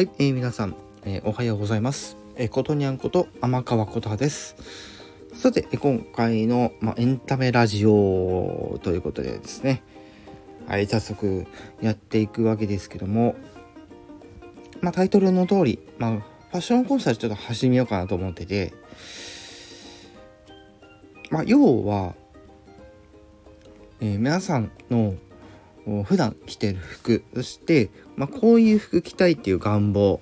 はい、えー、皆さん、えー、おはようございます。えー、ことにゃんこと天川琴葉です。さて、え今回の、まあ、エンタメラジオということでですね、はい、早速やっていくわけですけども、まあ、タイトルの通り、まあ、ファッションコンサルちょっと始めようかなと思ってて、まあ、要は、えー、皆さんの普段着てる服。そして、まあ、こういう服着たいっていう願望。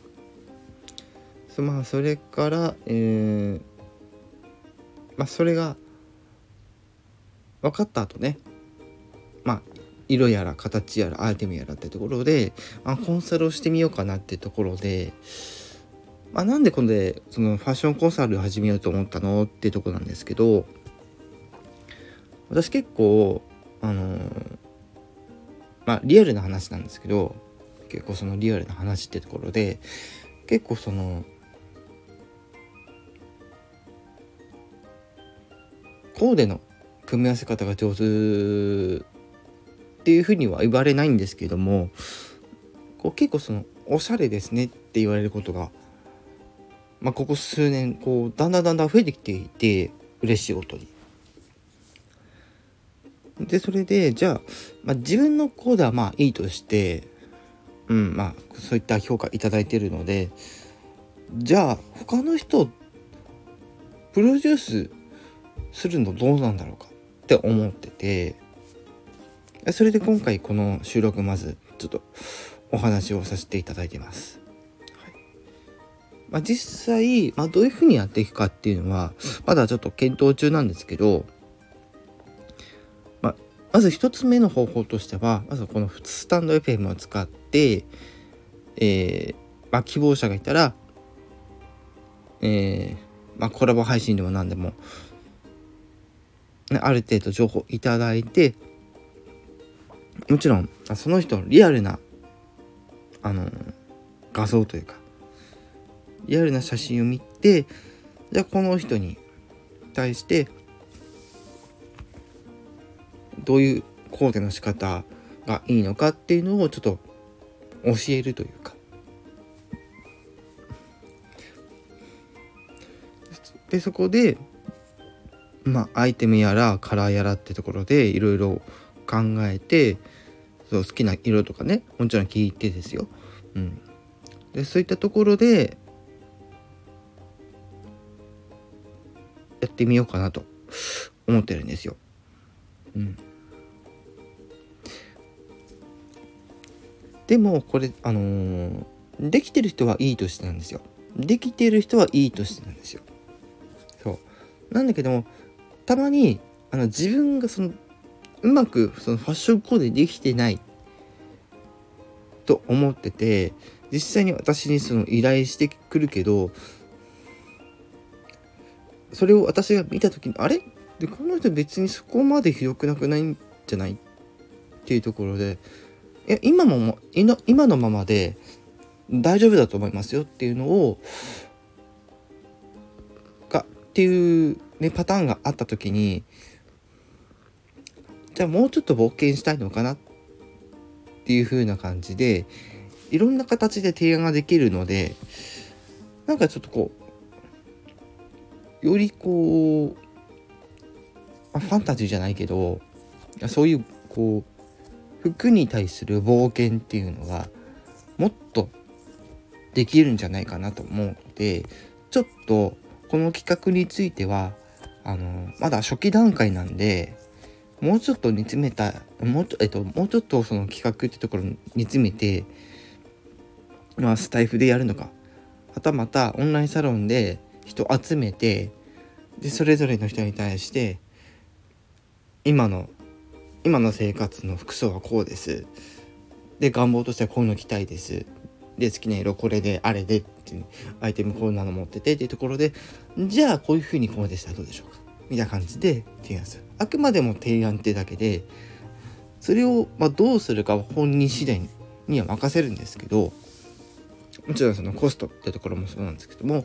まあそれから、えー、まあそれが分かった後ね。まあ色やら形やらアイテムやらってところで、まあ、コンサルをしてみようかなってところで、まあ、なんでこれそのファッションコンサルを始めようと思ったのってとこなんですけど私結構あのーまあリアルな話なんですけど結構そのリアルな話ってところで結構そのコーデの組み合わせ方が上手っていうふうには言われないんですけどもこう結構そのおしゃれですねって言われることが、まあ、ここ数年こうだんだんだんだん増えてきていて嬉しいことに。で、それで、じゃあ、まあ、自分のコーデはまあいいとして、うん、まあ、そういった評価いただいてるので、じゃあ、他の人、プロデュースするのどうなんだろうか？って思ってて、それで今回この収録まずちょっとお話をさせていただいてます。はいまあ、実際、まあ、どういうふうにやっていくかっていうのはまだちょっと検討中なんですけどまず1つ目の方法としてはまずこのスタンド FM を使って、えー、まあ、希望者がいたら、えー、まあ、コラボ配信でも何でも、ね、ある程度情報いただいてもちろんその人のリアルなあの画像というかリアルな写真を見てじゃあこの人に対してどういうコーデの仕方がいいのかっていうのをちょっと教えるというかでそこでまあアイテムやらカラーやらってところでいろいろ考えてそう好きな色とかねもちろん聞いてですよ。うん、でそういったところでやってみようかなと思ってるんですよ。うん、でもこれあのー、できてる人はいいとしてなんですよ。できてる人はいいとしてなんですよ。そう。なんだけどもたまにあの自分がそのうまくそのファッションコーデできてないと思ってて実際に私にその依頼してくるけどそれを私が見た時にあれ？でこの人別にそこまでひどくなくないんじゃない？っていうところでいや今も今のままで大丈夫だと思いますよっていうのをがっていう、ね、パターンがあった時にじゃあもうちょっと冒険したいのかなっていう風な感じでいろんな形で提案ができるのでなんかちょっとこうよりこうファンタジーじゃないけどそういうこう服に対する冒険っていうのがもっとできるんじゃないかなと思うのでちょっとこの企画についてはあのまだ初期段階なんでもうちょっと煮詰めたもうちょ,、えっと、もうちょっとその企画ってところに煮詰めて、まあ、スタイフでやるのか。はたまたオンラインサロンで人集めてでそれぞれの人に対して今の今の生活の服装はこうです。で願望としてはこういうの着たいです。で好きな色これであれでっていうアイテムこんなの持っててっていうところでじゃあこういう風にコーデしたらどうでしょうか？みたいな感じで提案する。あくまでも提案ってだけでそれをまどうするかは本人次第には任せるんですけどもちろんそのコストってところもそうなんですけども、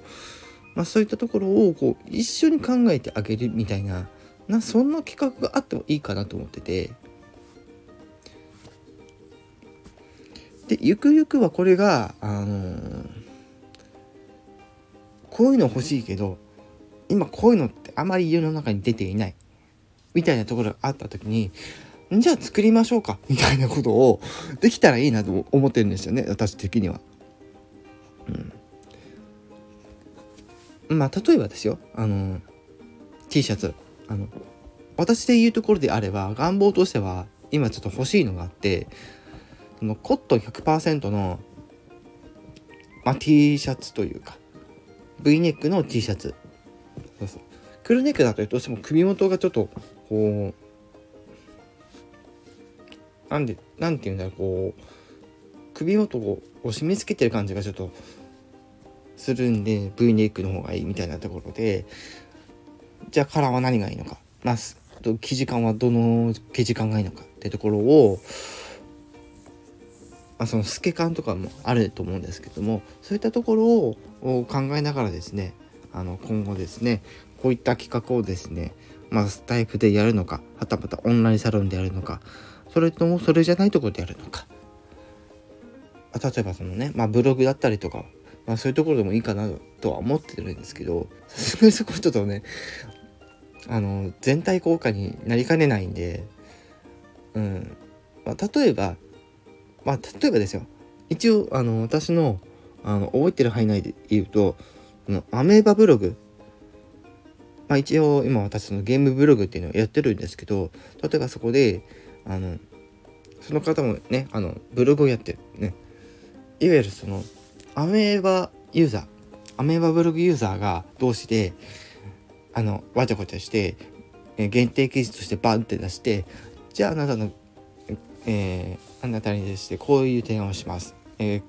まあ、そういったところをこう一緒に考えてあげるみたいななそんな企画があってもいいかなと思ってて。でゆくゆくはこれがあのー、こういうの欲しいけど今こういうのってあまり世の中に出ていない。みたいなところがあった時にじゃあ作りましょうか。みたいなことをできたらいいなと思ってるんですよね。私的には。うん、まあ例えばですよ。あの T シャツ。あの私で言うところであれば願望としては今ちょっと欲しいのがあってそのコットン100%の、まあ、T シャツというか V ネックの T シャツ。そうそう。クルネックだとどうしても首元がちょっとこうなんでなんていうんだろうこう首元を締め付けてる感じがちょっとするんで V ネックの方がいいみたいなところでじゃあカラーは何がいいのか？まあ生地感はどの生地感がいいのかってところをまあ、その透け感とかもあると思うんですけどもそういったところを考えながらですねあの今後ですねこういった企画をですねまあスタイフでやるのかはたまたオンラインサロンでやるのかそれともそれじゃないところでやるのか。例えばそのね、まあ、ブログだったりとか、まあ、そういうところでもいいかなとは思ってるんですけどさすがにそこちょっとねあの全体効果になりかねないんでうん、まあ、例えばまあ例えばですよ。一応あの私のあの覚えてる範囲内で言うとのアメーバブログ。まあ一応今私のゲームブログっていうのをやってるんですけど例えばそこであのその方もねあのブログをやってる。ね。いわゆるそのアメーバユーザーアメーバブログユーザーが同士であのわちゃわちゃして限定記事としてバンって出してじゃああなたのえー、あなたに対してこういう提案をします。え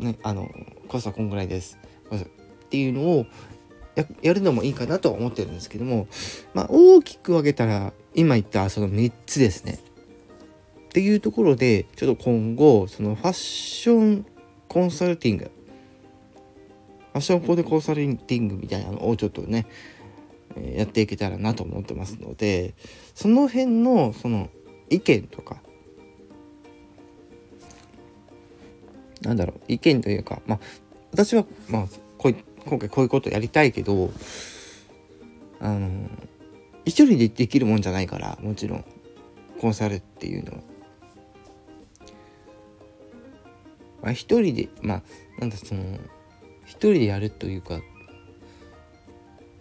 ー、ね、あの、コストはこんぐらいです。っていうのをややるのもいいかなとは思ってるんですけども、まあ、大きく分けたら、今言ったその3つですね。っていうところで、ちょっと今後、そのファッションコンサルティング、ファッションコーデコンサルティングみたいなのをちょっとね、やっていけたらなと思ってますので、その辺のその意見とか、なんだろう意見というかまあ私はまあこう今回こういうことやりたいけどあの一人でできるもんじゃないからもちろんコンサルっていうのは。まあ、一人でまあなんだその一人でやるというか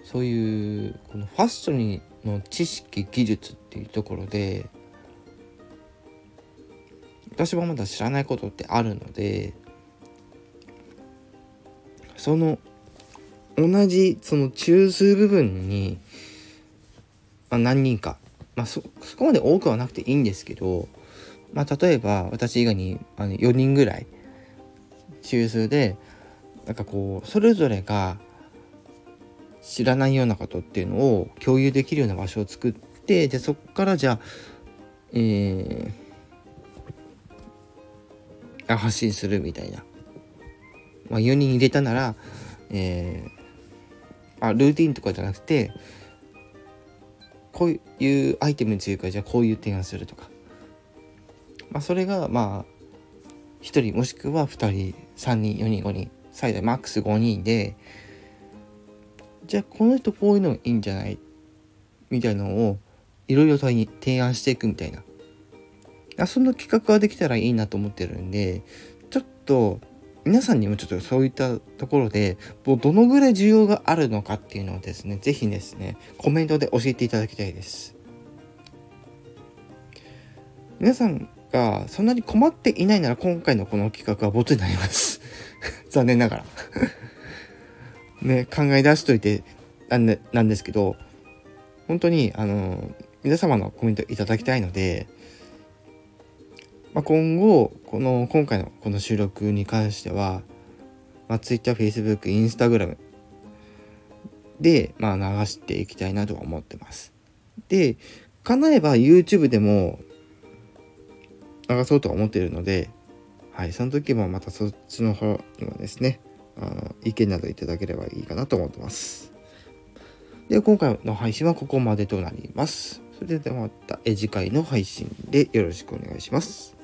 そういうこのファッションの知識技術っていうところで私はまだ知らないことってあるのでその同じその中枢部分に、まあ、何人か、まあそ、そこまで多くはなくていいんですけど、まあ、例えば私以外にあの4人ぐらい中枢でなんかこうそれぞれが知らないようなことっていうのを共有できるような場所を作ってでそこからじゃあえー、発信するみたいな。まあ、4人入れたなら、えー、あルーティンとかじゃなくてこういうアイテムについてじゃあこういう提案するとか、まあ、それがまあ1人もしくは2人3人4人5人最大マックス5人でじゃあこの人こういうのいいんじゃない？みたいなのをいろいろ提案していくみたいなあそんな企画ができたらいいなと思ってるんで、ちょっと皆さんにもちょっとそういったところで、もうどのぐらい需要があるのかっていうのをですね、是非ですね、コメントで教えていただきたいです。皆さんがそんなに困っていないなら今回のこの企画はボツになります。残念ながら ね、考え出しといてなんでなんですけど、本当にあの皆様のコメントいただきたいので、まあ、今後この今回のこの収録に関しては、まあ、Twitter、Facebook、Instagram で、まあ、流していきたいなとは思ってます。で、叶えば YouTube でも流そうとは思っているので、はい、その時もまたそっちの方にもですね、あの意見などいただければいいかなと思ってます。で、今回の配信はここまでとなります。それではまた次回の配信でよろしくお願いします。